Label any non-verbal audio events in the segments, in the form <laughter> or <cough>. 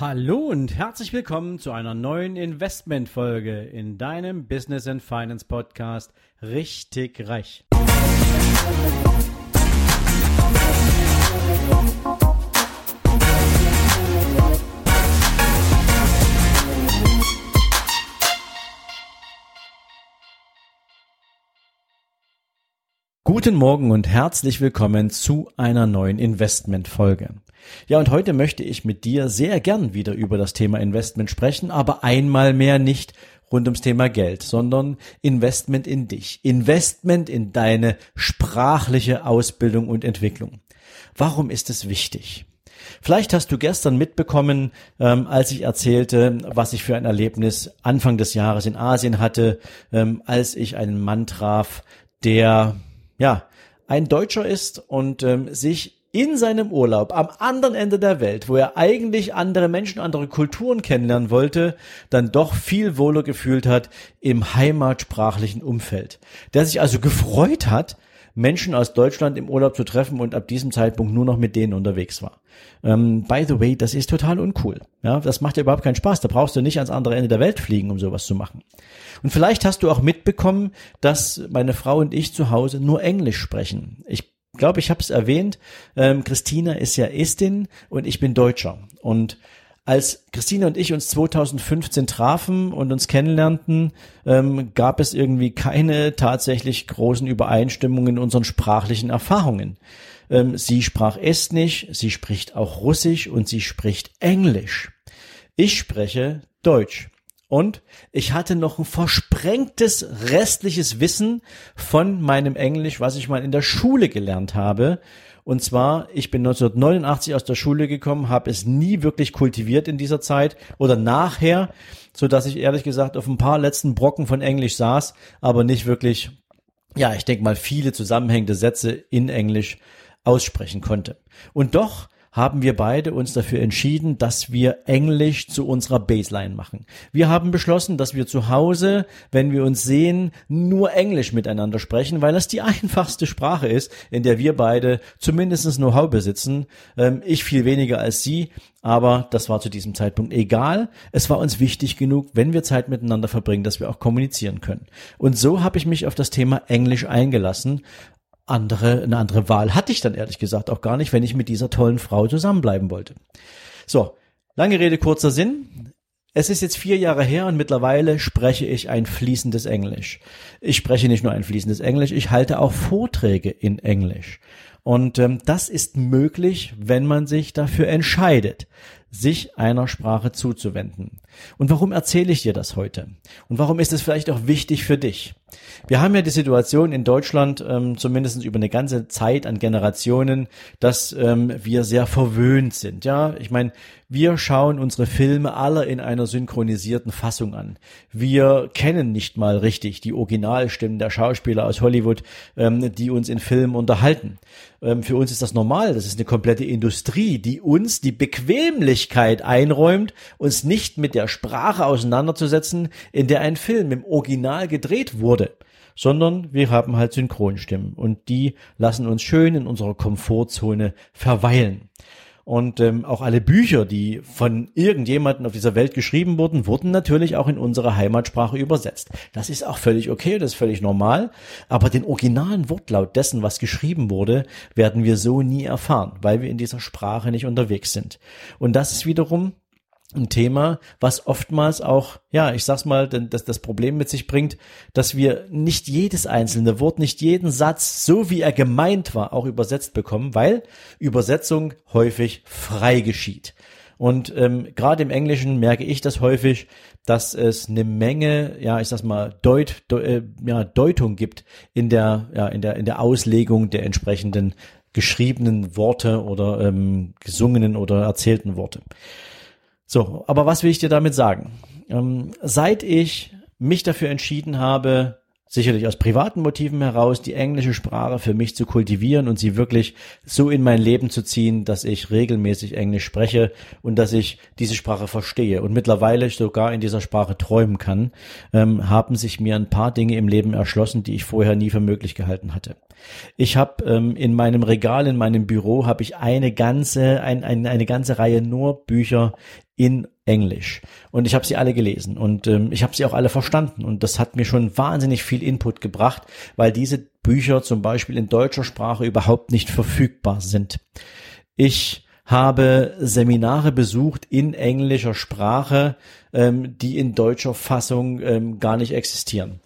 Hallo und herzlich willkommen zu einer neuen Investmentfolge in deinem Business and Finance Podcast Richtig Reich. Guten Morgen und herzlich willkommen zu einer neuen Investmentfolge. Ja, und heute möchte ich mit dir sehr gern wieder über das Thema Investment sprechen, aber einmal mehr nicht rund ums Thema Geld, sondern Investment in dich, Investment in deine sprachliche Ausbildung und Entwicklung. Warum ist es wichtig? Vielleicht hast du gestern mitbekommen, ähm, als ich erzählte, was ich für ein Erlebnis Anfang des Jahres in Asien hatte, ähm, als ich einen Mann traf, der ja, ein Deutscher ist und ähm, sich in seinem Urlaub am anderen Ende der Welt, wo er eigentlich andere Menschen, andere Kulturen kennenlernen wollte, dann doch viel wohler gefühlt hat im heimatsprachlichen Umfeld. Der sich also gefreut hat, Menschen aus Deutschland im Urlaub zu treffen und ab diesem Zeitpunkt nur noch mit denen unterwegs war. Ähm, by the way, das ist total uncool. Ja, das macht ja überhaupt keinen Spaß. Da brauchst du nicht ans andere Ende der Welt fliegen, um sowas zu machen. Und vielleicht hast du auch mitbekommen, dass meine Frau und ich zu Hause nur Englisch sprechen. Ich glaube, ich habe es erwähnt. Ähm, Christina ist ja Estin und ich bin Deutscher. Und als Christine und ich uns 2015 trafen und uns kennenlernten, ähm, gab es irgendwie keine tatsächlich großen Übereinstimmungen in unseren sprachlichen Erfahrungen. Ähm, sie sprach Estnisch, sie spricht auch Russisch und sie spricht Englisch. Ich spreche Deutsch. Und ich hatte noch ein versprengtes restliches Wissen von meinem Englisch, was ich mal in der Schule gelernt habe. Und zwar, ich bin 1989 aus der Schule gekommen, habe es nie wirklich kultiviert in dieser Zeit oder nachher, so dass ich ehrlich gesagt auf ein paar letzten Brocken von Englisch saß, aber nicht wirklich, ja, ich denke mal viele zusammenhängende Sätze in Englisch aussprechen konnte. Und doch haben wir beide uns dafür entschieden, dass wir Englisch zu unserer Baseline machen. Wir haben beschlossen, dass wir zu Hause, wenn wir uns sehen, nur Englisch miteinander sprechen, weil das die <laughs> einfachste Sprache ist, in der wir beide zumindest Know-how besitzen. Ähm, ich viel weniger als sie, aber das war zu diesem Zeitpunkt egal. Es war uns wichtig genug, wenn wir Zeit miteinander verbringen, dass wir auch kommunizieren können. Und so habe ich mich auf das Thema Englisch eingelassen andere, eine andere Wahl hatte ich dann ehrlich gesagt auch gar nicht, wenn ich mit dieser tollen Frau zusammenbleiben wollte. So, lange Rede, kurzer Sinn. Es ist jetzt vier Jahre her und mittlerweile spreche ich ein fließendes Englisch. Ich spreche nicht nur ein fließendes Englisch, ich halte auch Vorträge in Englisch. Und ähm, das ist möglich, wenn man sich dafür entscheidet sich einer Sprache zuzuwenden. Und warum erzähle ich dir das heute? Und warum ist es vielleicht auch wichtig für dich? Wir haben ja die Situation in Deutschland, ähm, zumindest über eine ganze Zeit an Generationen, dass ähm, wir sehr verwöhnt sind. Ja, ich meine, wir schauen unsere Filme alle in einer synchronisierten Fassung an. Wir kennen nicht mal richtig die Originalstimmen der Schauspieler aus Hollywood, ähm, die uns in Filmen unterhalten. Ähm, für uns ist das normal. Das ist eine komplette Industrie, die uns die Bequemlichkeit einräumt, uns nicht mit der Sprache auseinanderzusetzen, in der ein Film im Original gedreht wurde sondern wir haben halt Synchronstimmen und die lassen uns schön in unserer Komfortzone verweilen. Und ähm, auch alle Bücher, die von irgendjemanden auf dieser Welt geschrieben wurden, wurden natürlich auch in unsere Heimatsprache übersetzt. Das ist auch völlig okay, das ist völlig normal. Aber den originalen Wortlaut dessen, was geschrieben wurde, werden wir so nie erfahren, weil wir in dieser Sprache nicht unterwegs sind. Und das ist wiederum ein Thema, was oftmals auch, ja, ich sag's mal, dass das Problem mit sich bringt, dass wir nicht jedes einzelne Wort, nicht jeden Satz, so wie er gemeint war, auch übersetzt bekommen, weil Übersetzung häufig frei geschieht. Und ähm, gerade im Englischen merke ich das häufig, dass es eine Menge, ja, ich sag's mal, Deut, de, äh, ja, Deutung gibt in der, ja, in der, in der Auslegung der entsprechenden geschriebenen Worte oder ähm, gesungenen oder erzählten Worte. So, aber was will ich dir damit sagen? Ähm, seit ich mich dafür entschieden habe, sicherlich aus privaten Motiven heraus, die englische Sprache für mich zu kultivieren und sie wirklich so in mein Leben zu ziehen, dass ich regelmäßig Englisch spreche und dass ich diese Sprache verstehe und mittlerweile sogar in dieser Sprache träumen kann, ähm, haben sich mir ein paar Dinge im Leben erschlossen, die ich vorher nie für möglich gehalten hatte. Ich habe ähm, in meinem Regal, in meinem Büro, habe ich eine ganze, ein, ein, eine ganze Reihe nur Bücher in Englisch. Und ich habe sie alle gelesen und ähm, ich habe sie auch alle verstanden. Und das hat mir schon wahnsinnig viel Input gebracht, weil diese Bücher zum Beispiel in deutscher Sprache überhaupt nicht verfügbar sind. Ich habe Seminare besucht in englischer Sprache, ähm, die in deutscher Fassung ähm, gar nicht existieren.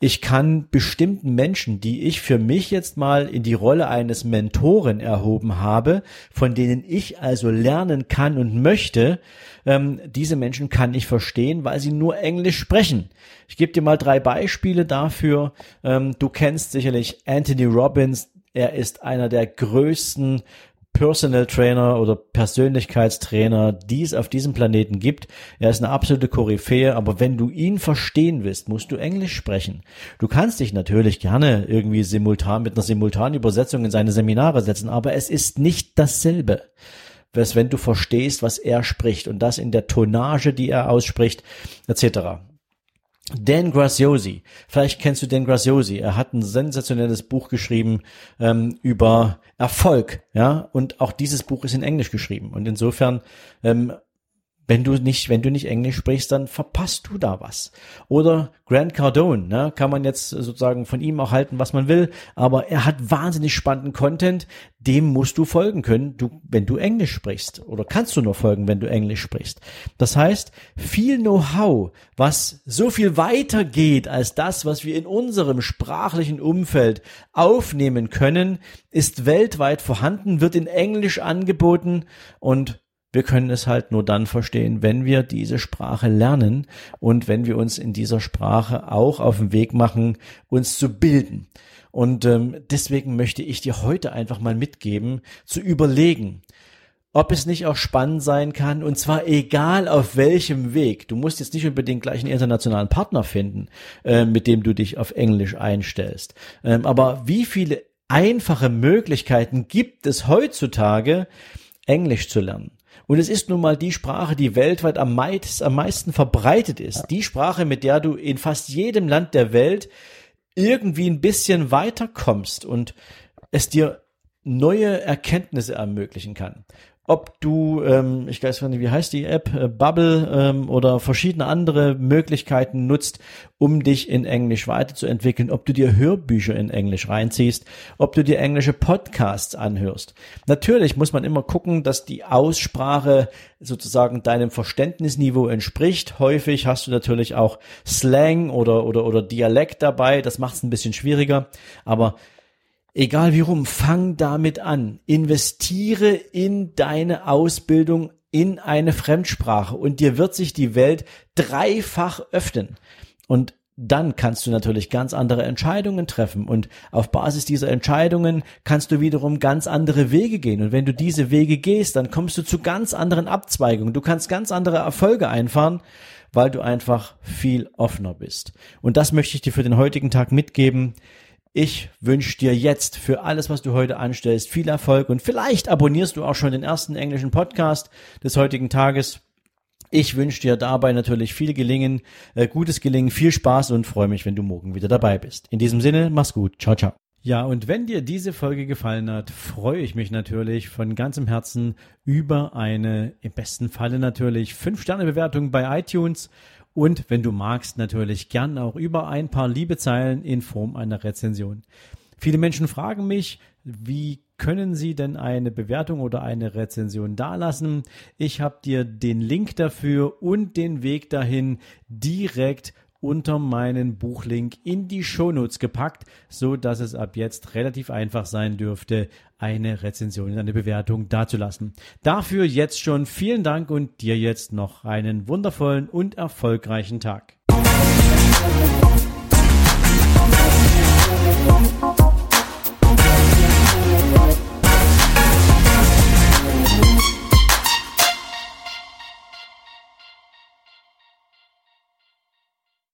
Ich kann bestimmten Menschen, die ich für mich jetzt mal in die Rolle eines Mentoren erhoben habe, von denen ich also lernen kann und möchte, ähm, diese Menschen kann ich verstehen, weil sie nur Englisch sprechen. Ich gebe dir mal drei Beispiele dafür. Ähm, du kennst sicherlich Anthony Robbins. Er ist einer der größten Personal Trainer oder Persönlichkeitstrainer, die es auf diesem Planeten gibt. Er ist eine absolute Koryphäe, aber wenn du ihn verstehen willst, musst du Englisch sprechen. Du kannst dich natürlich gerne irgendwie simultan mit einer simultanen Übersetzung in seine Seminare setzen, aber es ist nicht dasselbe wenn du verstehst, was er spricht und das in der Tonage, die er ausspricht, etc. Dan Graziosi, vielleicht kennst du Dan Graziosi. Er hat ein sensationelles Buch geschrieben ähm, über Erfolg, ja, und auch dieses Buch ist in Englisch geschrieben. Und insofern ähm, wenn du nicht, wenn du nicht Englisch sprichst, dann verpasst du da was. Oder Grant Cardone, ne, kann man jetzt sozusagen von ihm auch halten, was man will, aber er hat wahnsinnig spannenden Content, dem musst du folgen können, du, wenn du Englisch sprichst. Oder kannst du nur folgen, wenn du Englisch sprichst. Das heißt, viel Know-how, was so viel weiter geht als das, was wir in unserem sprachlichen Umfeld aufnehmen können, ist weltweit vorhanden, wird in Englisch angeboten und wir können es halt nur dann verstehen, wenn wir diese Sprache lernen und wenn wir uns in dieser Sprache auch auf den Weg machen, uns zu bilden. Und ähm, deswegen möchte ich dir heute einfach mal mitgeben, zu überlegen, ob es nicht auch spannend sein kann, und zwar egal auf welchem Weg. Du musst jetzt nicht unbedingt gleich einen internationalen Partner finden, äh, mit dem du dich auf Englisch einstellst. Ähm, aber wie viele einfache Möglichkeiten gibt es heutzutage, Englisch zu lernen? Und es ist nun mal die Sprache, die weltweit am, meist, am meisten verbreitet ist. Ja. Die Sprache, mit der du in fast jedem Land der Welt irgendwie ein bisschen weiterkommst und es dir neue Erkenntnisse ermöglichen kann ob du, ähm, ich weiß nicht, wie heißt die App, äh, Bubble ähm, oder verschiedene andere Möglichkeiten nutzt, um dich in Englisch weiterzuentwickeln, ob du dir Hörbücher in Englisch reinziehst, ob du dir englische Podcasts anhörst. Natürlich muss man immer gucken, dass die Aussprache sozusagen deinem Verständnisniveau entspricht. Häufig hast du natürlich auch Slang oder, oder, oder Dialekt dabei, das macht es ein bisschen schwieriger, aber Egal wie rum, fang damit an. Investiere in deine Ausbildung in eine Fremdsprache und dir wird sich die Welt dreifach öffnen. Und dann kannst du natürlich ganz andere Entscheidungen treffen und auf Basis dieser Entscheidungen kannst du wiederum ganz andere Wege gehen und wenn du diese Wege gehst, dann kommst du zu ganz anderen Abzweigungen. Du kannst ganz andere Erfolge einfahren, weil du einfach viel offener bist. Und das möchte ich dir für den heutigen Tag mitgeben. Ich wünsche dir jetzt für alles, was du heute anstellst, viel Erfolg und vielleicht abonnierst du auch schon den ersten englischen Podcast des heutigen Tages. Ich wünsche dir dabei natürlich viel Gelingen, äh, gutes Gelingen, viel Spaß und freue mich, wenn du morgen wieder dabei bist. In diesem Sinne, mach's gut. Ciao, ciao. Ja, und wenn dir diese Folge gefallen hat, freue ich mich natürlich von ganzem Herzen über eine, im besten Falle natürlich, 5-Sterne-Bewertung bei iTunes und wenn du magst, natürlich gern auch über ein paar liebe Zeilen in Form einer Rezension. Viele Menschen fragen mich, wie können Sie denn eine Bewertung oder eine Rezension dalassen? Ich habe dir den Link dafür und den Weg dahin direkt unter meinen Buchlink in die Shownotes gepackt, so dass es ab jetzt relativ einfach sein dürfte, eine Rezension, eine Bewertung dazulassen. Dafür jetzt schon vielen Dank und dir jetzt noch einen wundervollen und erfolgreichen Tag.